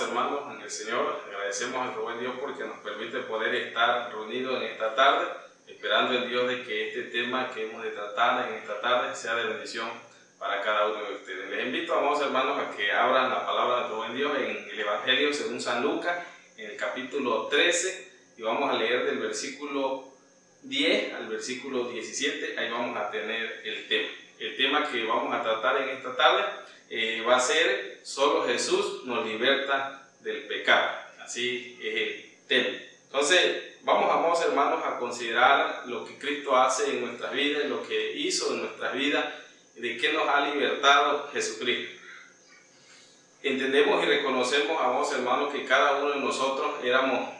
hermanos en el Señor, agradecemos a nuestro buen Dios porque nos permite poder estar reunidos en esta tarde, esperando en Dios de que este tema que hemos de tratar en esta tarde sea de bendición para cada uno de ustedes. Les invito, amados hermanos, a que abran la palabra de nuestro buen Dios en el Evangelio según San Lucas, en el capítulo 13, y vamos a leer del versículo 10 al versículo 17, ahí vamos a tener el tema. El tema que vamos a tratar en esta tarde eh, va a ser solo Jesús nos liberta del pecado. Así es el tema. Entonces, vamos, amados hermanos, a considerar lo que Cristo hace en nuestras vidas, lo que hizo en nuestras vidas, de qué nos ha libertado Jesucristo. Entendemos y reconocemos, amados hermanos, que cada uno de nosotros éramos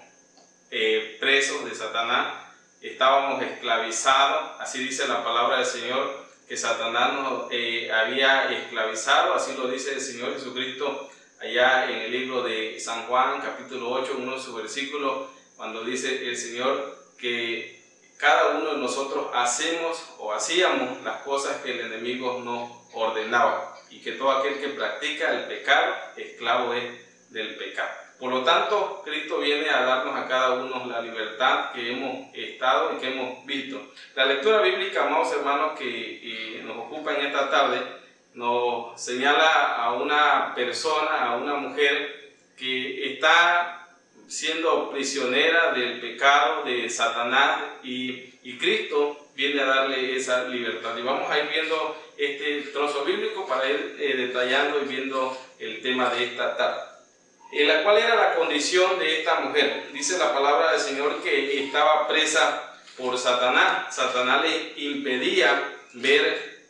eh, presos de Satanás, estábamos esclavizados, así dice la palabra del Señor, que Satanás nos eh, había esclavizado, así lo dice el Señor Jesucristo allá en el libro de San Juan, capítulo 8, uno de sus versículos, cuando dice el Señor que cada uno de nosotros hacemos o hacíamos las cosas que el enemigo nos ordenaba y que todo aquel que practica el pecado, esclavo es del pecado. Por lo tanto, Cristo viene a darnos a cada uno la libertad que hemos estado y que hemos visto. La lectura bíblica, amados hermanos, que eh, nos ocupa en esta tarde, nos señala a una persona, a una mujer que está siendo prisionera del pecado de Satanás y, y Cristo viene a darle esa libertad. Y vamos a ir viendo este trozo bíblico para ir eh, detallando y viendo el tema de esta tarde la cual era la condición de esta mujer. Dice la palabra del Señor que estaba presa por Satanás. Satanás le impedía ver,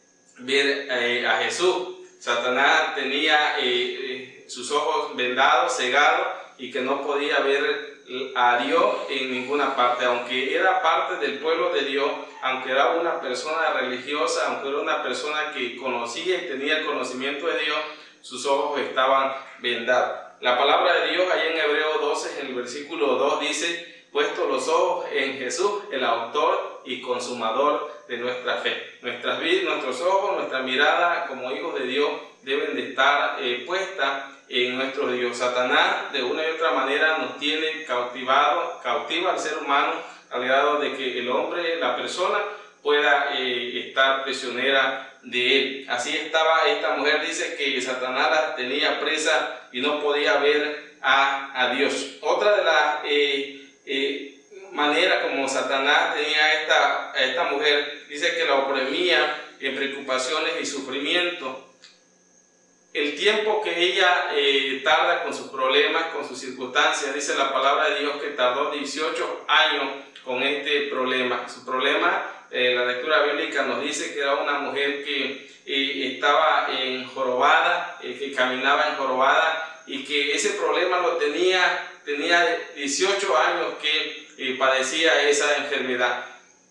eh, a Jesús. Satanás tenía eh, eh, sus ojos vendados, cegados y que no podía ver a Dios en ninguna parte, aunque era parte del pueblo de Dios, aunque era una persona religiosa, aunque era una persona que conocía y tenía el conocimiento de Dios, sus ojos estaban vendados. La palabra de Dios ahí en Hebreo 12, en el versículo 2 dice, puesto los ojos en Jesús, el autor y consumador de nuestra fe. Nuestras vidas, nuestros ojos, nuestra mirada como hijos de Dios deben de estar eh, puesta en nuestro Dios. Satanás de una y otra manera nos tiene cautivado, cautiva al ser humano al grado de que el hombre, la persona, pueda eh, estar prisionera de él. Así estaba esta mujer, dice que Satanás la tenía presa y no podía ver a, Dios. Otra de las eh, eh, maneras como Satanás tenía esta, a esta mujer, dice que la oprimía en preocupaciones y sufrimiento. El tiempo que ella eh, tarda con sus problemas, con sus circunstancias, dice la palabra de Dios que tardó 18 años con este problema. Su problema eh, la lectura bíblica nos dice que era una mujer que eh, estaba enjorobada, eh, que caminaba enjorobada y que ese problema lo tenía, tenía 18 años que padecía esa enfermedad.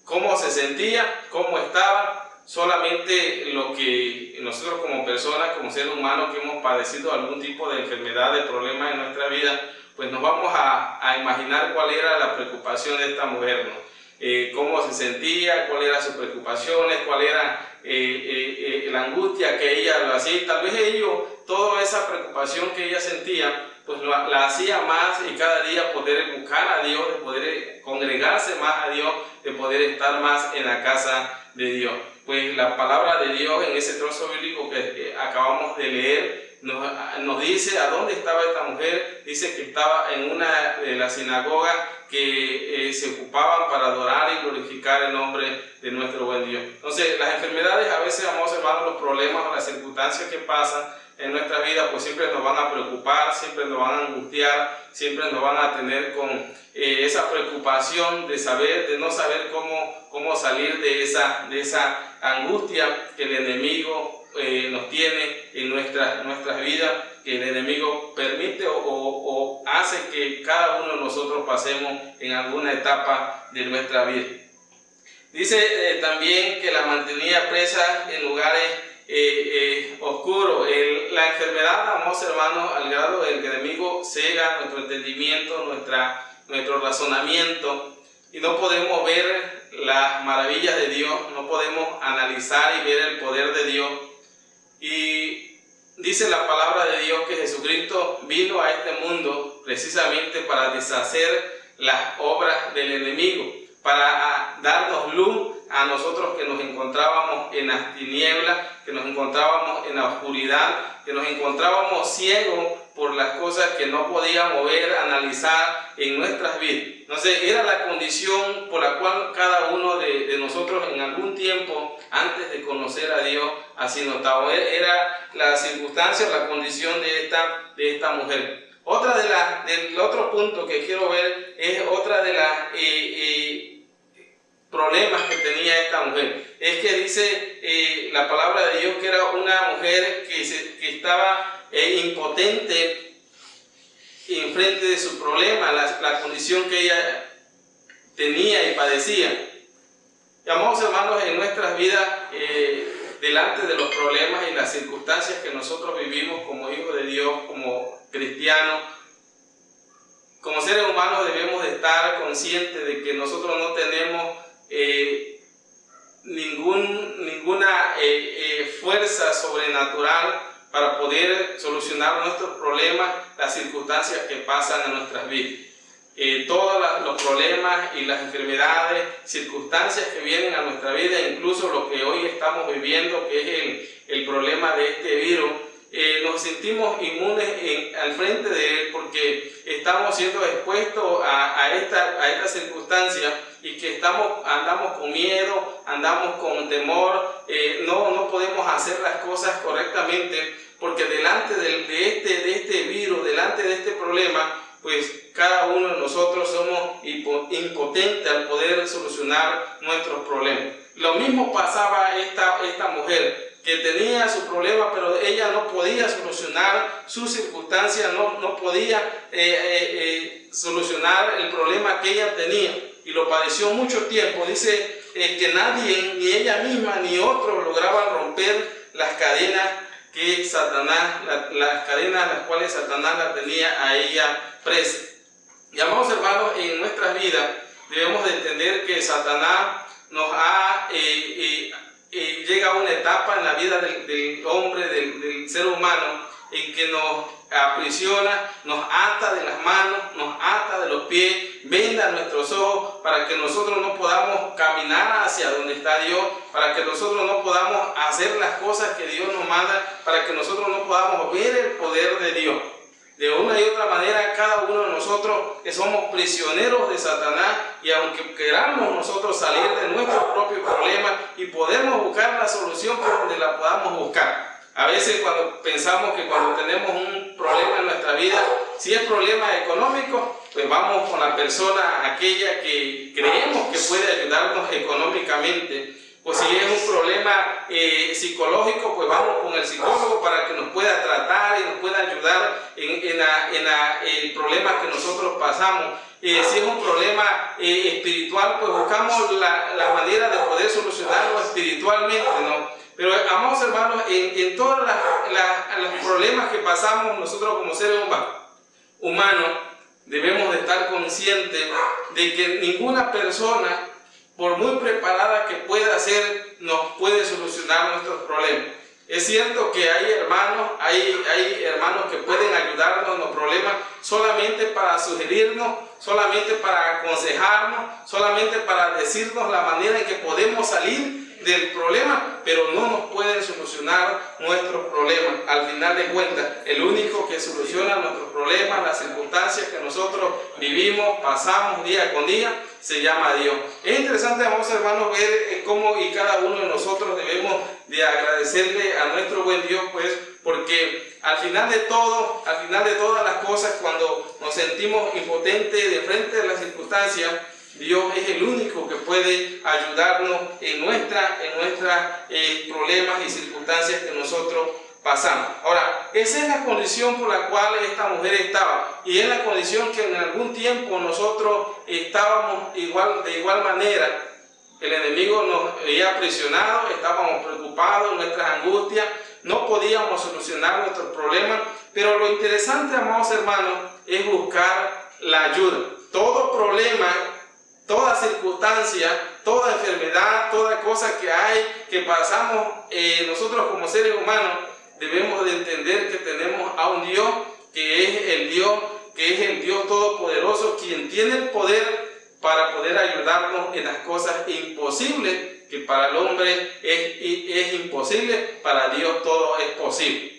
¿Cómo se sentía? ¿Cómo estaba? Solamente lo que nosotros como personas, como seres humanos que hemos padecido algún tipo de enfermedad, de problema en nuestra vida, pues nos vamos a, a imaginar cuál era la preocupación de esta mujer. ¿no? Eh, cómo se sentía, cuáles eran sus preocupaciones, cuál era eh, eh, la angustia que ella lo hacía. Tal vez ello, toda esa preocupación que ella sentía, pues la, hacía más y cada día poder buscar a Dios, de poder congregarse más a Dios, de poder estar más en la casa de Dios. Pues la palabra de Dios en ese trozo bíblico que acabamos de leer nos, dice a dónde estaba esta mujer. Dice que estaba en una de las sinagogas que eh, se ocupaban para adorar y glorificar el nombre de nuestro buen Dios. Entonces, las enfermedades, a veces, vamos hermanos, los problemas o las circunstancias que pasan en nuestra vida, pues siempre nos van a preocupar, siempre nos van a angustiar, siempre nos van a tener con eh, esa preocupación de saber, de no saber cómo, cómo salir de esa, de esa angustia que el enemigo eh, nos tiene en nuestras, nuestras vidas que el enemigo permite o, hace que cada uno de nosotros pasemos en alguna etapa de nuestra vida. Dice eh, también que la mantenía presa en lugares eh, oscuros. la enfermedad, amados hermanos, al grado del que el enemigo cega nuestro entendimiento, nuestra, nuestro razonamiento, y no podemos ver las maravillas de Dios, no podemos analizar y ver el poder de Dios. Y dice la palabra de Dios que Jesucristo vino a este mundo precisamente para deshacer las obras del enemigo, para darnos luz a nosotros que nos encontrábamos en las tinieblas, que nos encontrábamos en la oscuridad, que nos encontrábamos ciegos por las cosas que no podíamos ver, analizar en nuestras vidas. Entonces era la condición por la cual cada uno de, nosotros en algún tiempo, antes de conocer a Dios, así notaba. Era la circunstancia, la condición de esta, de esta mujer. Otra de las, del otro punto que quiero ver es otra de las eh, eh, problemas que tenía esta mujer. Es que dice eh, la palabra de Dios que era una mujer que, que estaba impotente en frente de su problema, la, condición que ella tenía y padecía. Y amados hermanos, en nuestras vidas, eh, delante de los problemas y las circunstancias que nosotros vivimos como hijos de Dios, como cristianos, como seres humanos debemos de estar conscientes de que nosotros no tenemos eh, ningún, ninguna eh, fuerza sobrenatural para poder solucionar nuestros problemas, las circunstancias que pasan en nuestras vidas. Eh, todos los problemas y las enfermedades, circunstancias que vienen a nuestra vida, incluso lo que hoy estamos viviendo, que es el, el problema de este virus, eh, nos sentimos inmunes al frente de él porque estamos siendo expuestos a, a, esta, a esta circunstancia y que estamos, andamos con miedo, andamos con temor, eh, no, no podemos hacer las cosas correctamente porque delante de, este, de este virus, delante de este problema, pues cada uno de nosotros somos impotentes al poder solucionar nuestros problemas. Lo mismo pasaba esta, esta mujer que tenía su problema, pero ella no podía solucionar su circunstancia, no, no podía eh, eh, eh, solucionar el problema que ella tenía y lo padeció mucho tiempo. Dice que nadie, ni ella misma, ni otro lograban romper las cadenas que Satanás, las cadenas las cuales Satanás la tenía a ella presa. Y amados hermanos, en nuestras vidas debemos de entender que Satanás nos ha llega una etapa en la vida del, hombre, del, ser humano, en que nos aprisiona, nos ata de las manos, nos ata de los pies, venda nuestros ojos para que nosotros no podamos caminar hacia donde está Dios, para que nosotros no podamos hacer las cosas que Dios nos manda, para que nosotros no podamos ver el poder de Dios. De una y otra manera, cada uno de nosotros somos prisioneros de Satanás y aunque queramos nosotros salir de nuestro propio problema y podemos buscar la solución por donde la podamos buscar. A veces cuando pensamos que cuando tenemos un problema en nuestra vida, si es problema económico, pues vamos con la persona aquella que creemos que puede ayudarnos económicamente pues si es un problema eh, psicológico, pues vamos con el psicólogo para que nos pueda tratar y nos pueda ayudar en, en, el problema que nosotros pasamos. Eh, si es un problema eh, espiritual, pues buscamos la, la, manera de poder solucionarlo espiritualmente, ¿no? Pero, amados hermanos, en, en todos los problemas que pasamos nosotros como seres humanos, debemos de estar conscientes de que ninguna persona por muy preparada que pueda ser, nos puede solucionar nuestros problemas. Es cierto que hay hermanos, hay, hay hermanos que pueden ayudarnos en los problemas solamente para sugerirnos, solamente para aconsejarnos, solamente para decirnos la manera en que podemos salir del problema, pero no nos pueden solucionar nuestros problemas. Al final de cuentas, el único que soluciona nuestros problemas, las circunstancias que nosotros vivimos, pasamos día con día, se llama Dios. Es interesante, hermanos, ver eh, cómo y cada uno de nosotros debemos de agradecerle a nuestro buen Dios, pues, porque al final de todo, al final de todas las cosas, cuando nos sentimos impotentes de frente a las circunstancias, Dios es el único que puede ayudarnos en nuestros en nuestra, eh, problemas y circunstancias que nosotros pasamos. Ahora, esa es la condición por la cual esta mujer estaba y es la condición que en algún tiempo nosotros estábamos igual, de igual manera. El enemigo nos había presionado, estábamos preocupados, nuestras angustias, no podíamos solucionar nuestros problemas, pero lo interesante, amados hermanos, es buscar la ayuda. Todo problema toda circunstancia, toda enfermedad, toda cosa que hay, que pasamos eh, nosotros como seres humanos, debemos de entender que tenemos a un Dios que es el Dios, que es el Dios todopoderoso, quien tiene el poder para poder ayudarnos en las cosas imposibles, que para el hombre es, es imposible, para Dios todo es posible.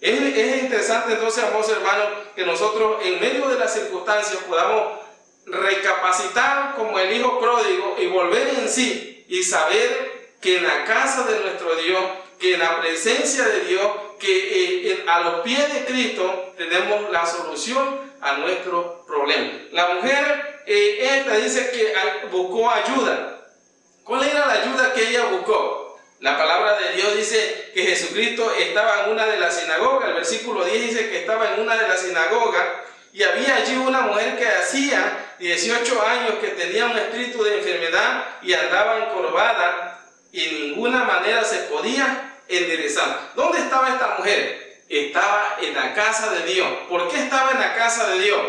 Es, es interesante entonces, hermanos, que nosotros en medio de las circunstancias podamos recapacitar como el Hijo pródigo y volver en sí y saber que en la casa de nuestro Dios, que en la presencia de Dios, que eh, a los pies de Cristo tenemos la solución a nuestro problema. La mujer, eh, esta dice que buscó ayuda. ¿Cuál era la ayuda que ella buscó? La palabra de Dios dice que Jesucristo estaba en una de las sinagogas. El versículo 10 dice que estaba en una de las sinagogas y había allí una mujer que hacía 18 años que tenía un espíritu de enfermedad y andaba encorvada y en ninguna manera se podía enderezar. ¿Dónde estaba esta mujer? Estaba en la casa de Dios. ¿Por qué estaba en la casa de Dios?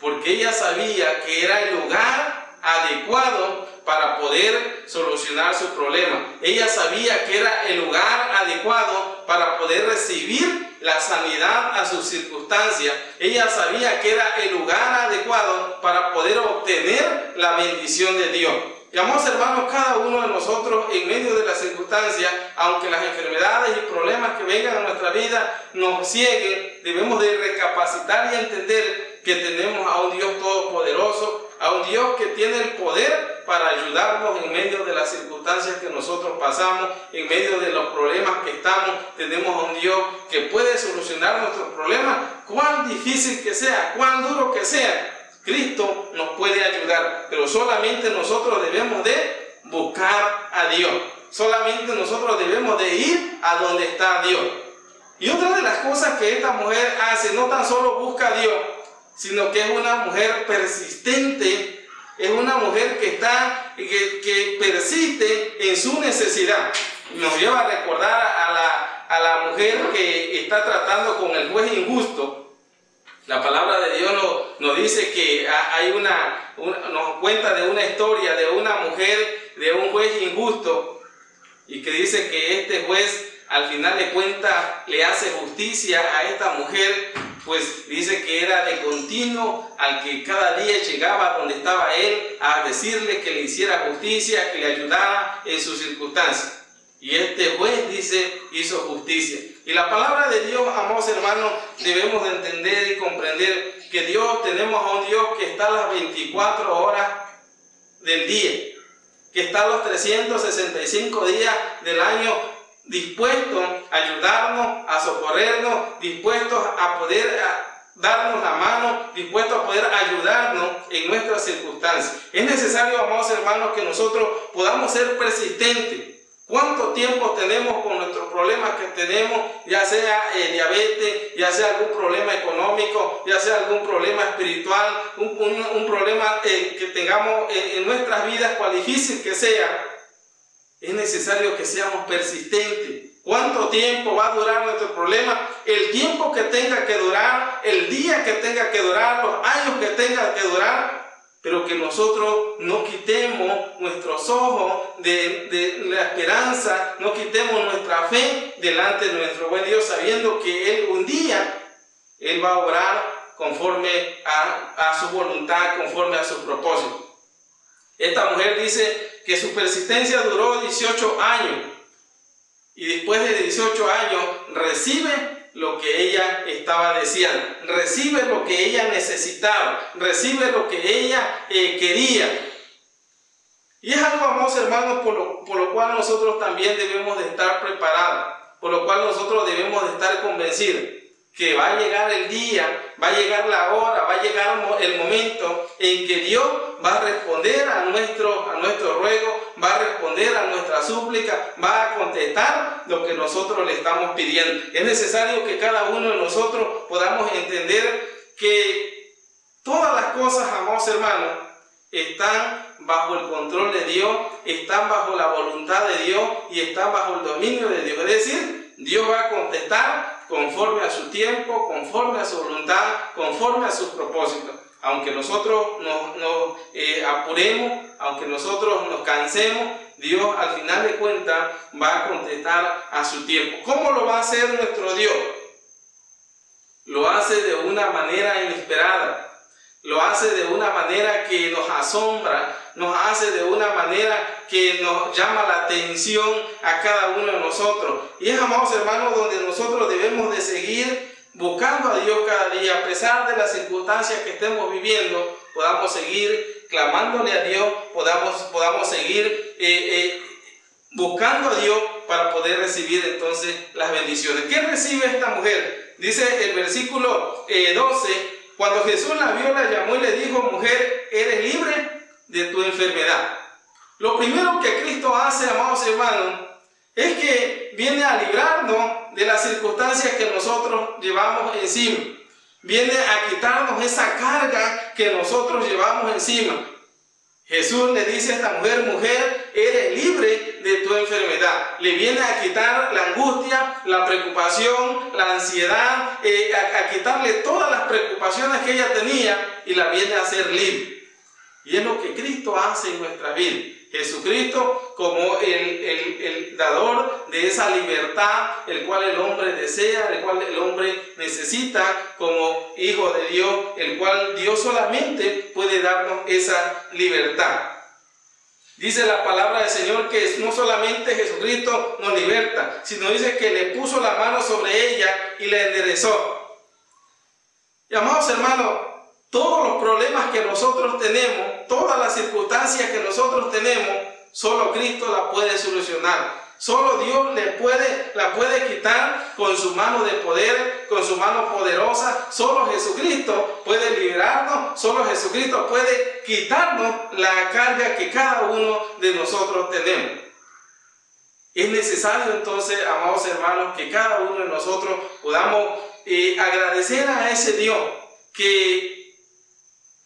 Porque ella sabía que era el lugar adecuado para poder solucionar su problema. Ella sabía que era el lugar adecuado para poder recibir la sanidad a sus circunstancias. Ella sabía que era el lugar adecuado para poder obtener la bendición de Dios. Y amados hermanos, cada uno de nosotros en medio de las circunstancias, aunque las enfermedades y problemas que vengan a nuestra vida nos cieguen, debemos de recapacitar y entender que tenemos a un Dios todopoderoso, a un Dios que tiene el poder para ayudarnos en medio de las circunstancias que nosotros pasamos, en medio de los problemas que estamos. Tenemos a un Dios que puede solucionar nuestros problemas, cuán difícil que sea, cuán duro que sea. Cristo nos puede ayudar, pero solamente nosotros debemos de buscar a Dios. Solamente nosotros debemos de ir a donde está Dios. Y otra de las cosas que esta mujer hace, no tan solo busca a Dios, sino que es una mujer persistente, es una mujer que está, que, que persiste en su necesidad. Nos lleva a recordar a la, a la mujer que está tratando con el juez injusto, la palabra de Dios nos, dice que hay una, nos cuenta de una historia de una mujer, de un juez injusto, y que dice que este juez al final de cuentas le hace justicia a esta mujer, pues dice que era de continuo al que cada día llegaba donde estaba él a decirle que le hiciera justicia, que le ayudara en sus circunstancias. Y este juez dice, hizo justicia. Y la palabra de Dios, amados hermanos, debemos de entender y comprender que Dios, tenemos a un Dios que está a las 24 horas del día, que está a los 365 días del año dispuesto a ayudarnos, a socorrernos, dispuestos a poder darnos la mano, dispuestos a poder ayudarnos en nuestras circunstancias. Es necesario, amados hermanos, que nosotros podamos ser persistentes ¿Cuánto tiempo tenemos con nuestros problemas que tenemos, ya sea eh, diabetes, ya sea algún problema económico, ya sea algún problema espiritual, un, problema eh, que tengamos eh, en nuestras vidas, cual difícil que sea? Es necesario que seamos persistentes. ¿Cuánto tiempo va a durar nuestro problema? El tiempo que tenga que durar, el día que tenga que durar, los años que tenga que durar, pero que nosotros no quitemos nuestros ojos de, la esperanza, no quitemos nuestra fe delante de nuestro buen Dios, sabiendo que Él un día, Él va a obrar conforme a, a su voluntad, conforme a su propósito. Esta mujer dice que su persistencia duró 18 años y después de 18 años recibe lo que ella estaba deseando, recibe lo que ella necesitaba, recibe lo que ella eh, quería. Y es algo, hermanos, por lo, por lo cual nosotros también debemos de estar preparados, por lo cual nosotros debemos de estar convencidos que va a llegar el día, va a llegar la hora, va a llegar el momento en que Dios va a responder a nuestro, a nuestro ruego, va a responder a nuestra súplica, va a contestar lo que nosotros le estamos pidiendo. Es necesario que cada uno de nosotros podamos entender que todas las cosas, amados hermanos, están bajo el control de Dios, están bajo la voluntad de Dios y están bajo el dominio de Dios. Es decir, Dios va a contestar conforme a su tiempo, conforme a su voluntad, conforme a sus propósitos. Aunque nosotros nos, eh, apuremos, aunque nosotros nos cansemos, Dios al final de cuentas va a contestar a su tiempo. ¿Cómo lo va a hacer nuestro Dios? Lo hace de una manera inesperada. Lo hace de una manera que nos asombra, nos hace de una manera que nos llama la atención a cada uno de nosotros. Y es, amados hermanos, donde nosotros debemos de seguir buscando a Dios cada día, a pesar de las circunstancias que estemos viviendo, podamos seguir clamándole a Dios, podamos, podamos seguir eh, eh, buscando a Dios para poder recibir entonces las bendiciones. ¿Qué recibe esta mujer? Dice el versículo 12, eh, cuando Jesús la vio, la llamó y le dijo, mujer, eres libre de tu enfermedad. Lo primero que Cristo hace, amados hermanos, es que viene a librarnos de las circunstancias que nosotros llevamos encima. Viene a quitarnos esa carga que nosotros llevamos encima. Jesús le dice a esta mujer, mujer, eres libre de tu enfermedad. Le viene a quitar la angustia, la preocupación, la ansiedad, eh, a, quitarle todas las preocupaciones que ella tenía y la viene a hacer libre. Y es lo que Cristo hace en nuestra vida. Jesucristo como el, dador de esa libertad, el cual el hombre desea, el cual el hombre necesita como hijo de Dios, el cual Dios solamente puede darnos esa libertad. Dice la palabra del Señor que no solamente Jesucristo nos liberta, sino dice que le puso la mano sobre ella y la enderezó. Y amados hermanos, todos los problemas que nosotros tenemos, todas las circunstancias que nosotros tenemos, solo Cristo la puede solucionar. Solo Dios le puede, la puede quitar con su mano de poder, con su mano poderosa. Solo Jesucristo puede liberarnos. Solo Jesucristo puede quitarnos la carga que cada uno de nosotros tenemos. Es necesario entonces, amados hermanos, que cada uno de nosotros podamos eh, agradecer a ese Dios que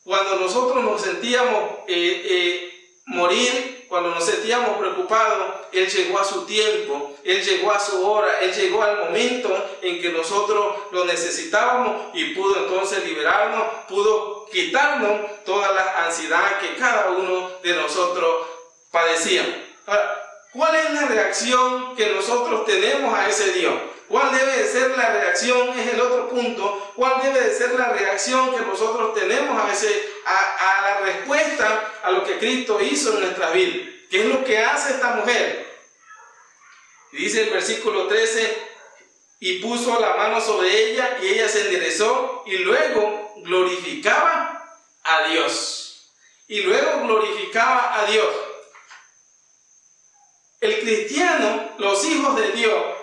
cuando nosotros nos sentíamos eh, eh, morir, cuando nos sentíamos preocupados, Él llegó a su tiempo, Él llegó a su hora, Él llegó al momento en que nosotros lo necesitábamos y pudo entonces liberarnos, pudo quitarnos toda la ansiedad que cada uno de nosotros padecía. ¿cuál es la reacción que nosotros tenemos a ese Dios? ¿Cuál debe de ser la reacción? Es el otro punto. ¿Cuál debe de ser la reacción que nosotros tenemos a veces a, la respuesta a lo que Cristo hizo en nuestra vida? ¿Qué es lo que hace esta mujer? Dice el versículo 13, y puso la mano sobre ella y ella se enderezó y luego glorificaba a Dios. Y luego glorificaba a Dios. El cristiano, los hijos de Dios,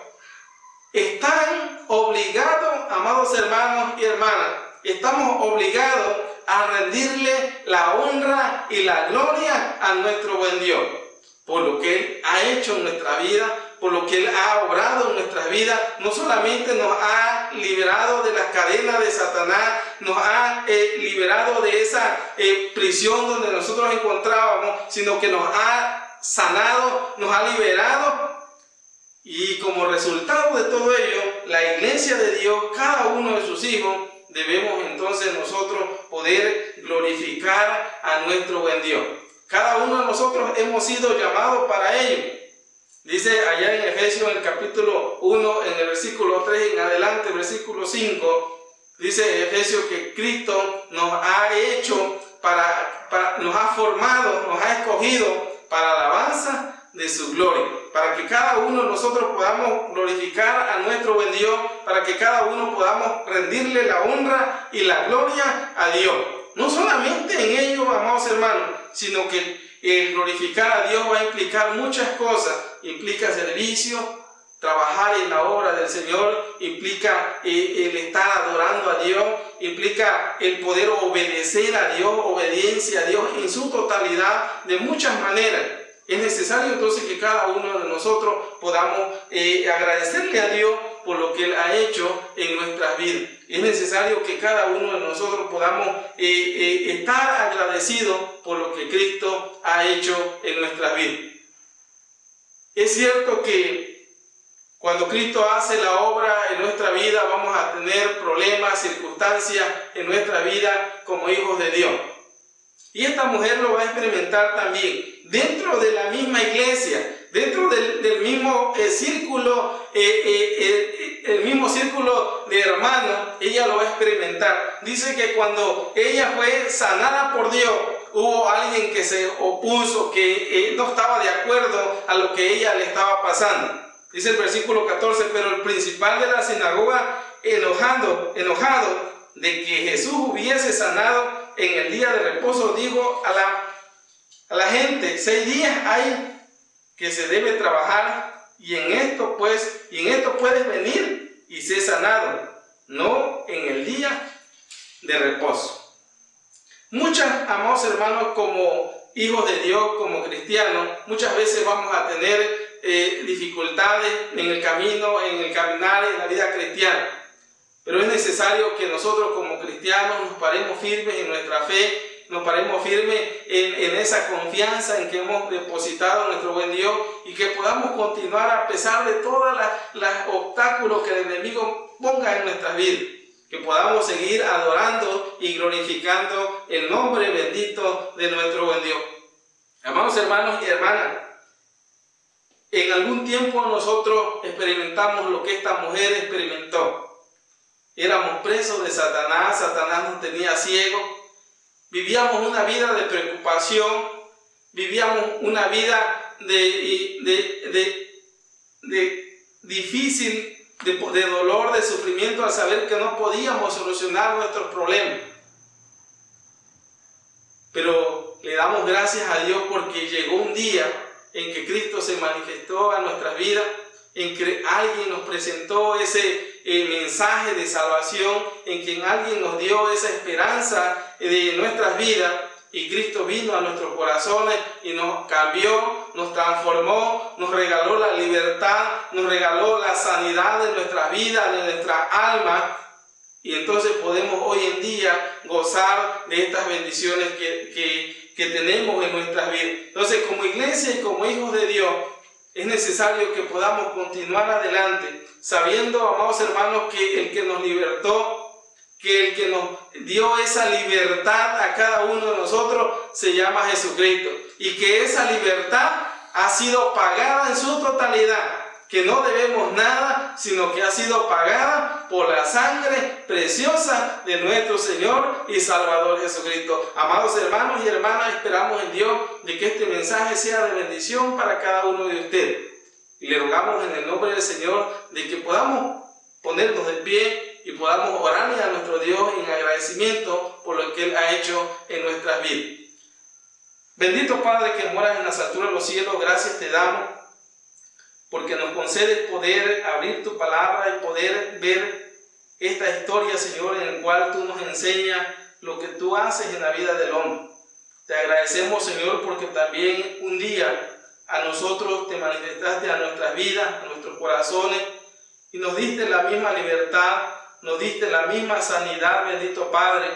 están obligados, amados hermanos y hermanas, estamos obligados a rendirle la honra y la gloria a nuestro buen Dios por lo que Él ha hecho en nuestra vida, por lo que Él ha obrado en nuestra vida. No solamente nos ha liberado de las cadenas de Satanás, nos ha eh, liberado de esa eh, prisión donde nosotros encontrábamos, sino que nos ha sanado, nos ha liberado y como resultado de todo ello, la iglesia de Dios, cada uno de sus hijos, debemos entonces nosotros poder glorificar a nuestro buen Dios. Cada uno de nosotros hemos sido llamados para ello. Dice allá en Efesios en el capítulo 1, en el versículo 3 en adelante, versículo 5, dice Efesios que Cristo nos ha hecho para, para, nos ha formado, nos ha escogido para alabanza de su gloria, para que cada uno de nosotros podamos glorificar a nuestro buen Dios, para que cada uno podamos rendirle la honra y la gloria a Dios. No solamente en ello, amados hermanos, sino que el glorificar a Dios va a implicar muchas cosas. Implica servicio, trabajar en la obra del Señor, implica eh, el estar adorando a Dios, implica el poder obedecer a Dios, obediencia a Dios en su totalidad, de muchas maneras. Es necesario entonces que cada uno de nosotros podamos eh, agradecerle a Dios por lo que Él ha hecho en nuestras vidas. Es necesario que cada uno de nosotros podamos eh, eh, estar agradecidos por lo que Cristo ha hecho en nuestras vidas. Es cierto que cuando Cristo hace la obra en nuestra vida vamos a tener problemas, circunstancias en nuestra vida como hijos de Dios. Y esta mujer lo va a experimentar también dentro de la misma iglesia, dentro del, mismo eh, círculo, eh, eh, el mismo círculo de hermanos, ella lo va a experimentar. Dice que cuando ella fue sanada por Dios, hubo alguien que se opuso, que no estaba de acuerdo a lo que ella le estaba pasando. Dice el versículo 14, pero el principal de la sinagoga, enojado, enojado de que Jesús hubiese sanado en el día de reposo, dijo a la, a la gente, seis días hay que se debe trabajar y en esto pues, y en esto puedes venir y ser sanado, no en el día de reposo. Muchas, amados hermanos, como hijos de Dios, como cristianos, muchas veces vamos a tener eh, dificultades en el camino, en el caminar, en la vida cristiana. Pero es necesario que nosotros como cristianos nos paremos firmes en nuestra fe nos paremos firmes en, esa confianza en que hemos depositado en nuestro buen Dios y que podamos continuar a pesar de todos los obstáculos que el enemigo ponga en nuestras vidas. Que podamos seguir adorando y glorificando el nombre bendito de nuestro buen Dios. Amados hermanos y hermanas, en algún tiempo nosotros experimentamos lo que esta mujer experimentó. Éramos presos de Satanás, Satanás nos tenía ciegos, Vivíamos una vida de preocupación, vivíamos una vida de, difícil, de dolor, de sufrimiento al saber que no podíamos solucionar nuestros problemas. Pero le damos gracias a Dios porque llegó un día en que Cristo se manifestó a nuestras vidas, en que alguien nos presentó ese el mensaje de salvación, en quien alguien nos dio esa esperanza de nuestras vidas y Cristo vino a nuestros corazones y nos cambió, nos transformó, nos regaló la libertad, nos regaló la sanidad de nuestra vida, de nuestra alma. Y entonces podemos hoy en día gozar de estas bendiciones que, que, que tenemos en nuestras vidas. Entonces como iglesia y como hijos de Dios, es necesario que podamos continuar adelante sabiendo, amados hermanos, que el que nos libertó, que el que nos dio esa libertad a cada uno de nosotros se llama Jesucristo. Y que esa libertad ha sido pagada en su totalidad. Que no debemos nada, sino que ha sido pagada por la sangre preciosa de nuestro Señor y Salvador Jesucristo. Amados hermanos y hermanas, esperamos en Dios de que este mensaje sea de bendición para cada uno de ustedes. Y le rogamos en el nombre del Señor de que podamos ponernos de pie y podamos orarle a nuestro Dios en agradecimiento por lo que Él ha hecho en nuestras vidas. Bendito Padre que moras en las alturas de los cielos, gracias te damos porque nos concedes poder abrir tu palabra y poder ver esta historia, Señor, en la cual tú nos enseñas lo que tú haces en la vida del hombre. Te agradecemos, Señor, porque también un día a nosotros te manifestaste a nuestras vidas, a nuestros corazones, y nos diste la misma libertad, nos diste la misma sanidad, bendito Padre,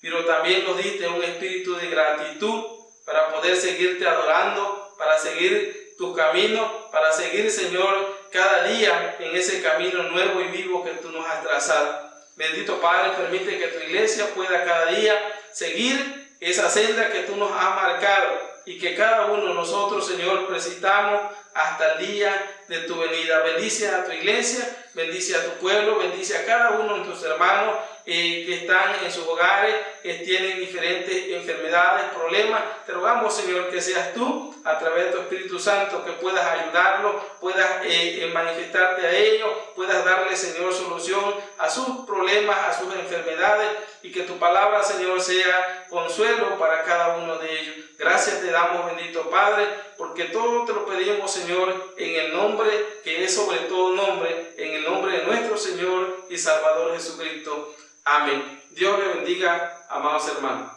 pero también nos diste un espíritu de gratitud para poder seguirte adorando, para seguir tu camino, para seguir, Señor, cada día en ese camino nuevo y vivo que tú nos has trazado. Bendito Padre, permite que tu iglesia pueda cada día seguir esa senda que tú nos has marcado y que cada uno de nosotros, Señor, precisamos hasta el día de tu venida. Bendice a tu iglesia, bendice a tu pueblo, bendice a cada uno de tus hermanos eh, que están en sus hogares, que tienen diferentes enfermedades, problemas. Te rogamos, Señor, que seas tú, a través de tu Espíritu Santo, que puedas ayudarlos, puedas eh, eh, manifestarte a ellos, puedas darle, Señor, solución a sus problemas, a sus enfermedades, y que tu palabra, Señor, sea consuelo para cada uno de ellos. Gracias te damos, bendito Padre, porque todo te lo pedimos, Señor, en el nombre que es sobre todo nombre, en el nombre de nuestro Señor y Salvador Jesucristo. Amén. Dios le bendiga, amados hermanos.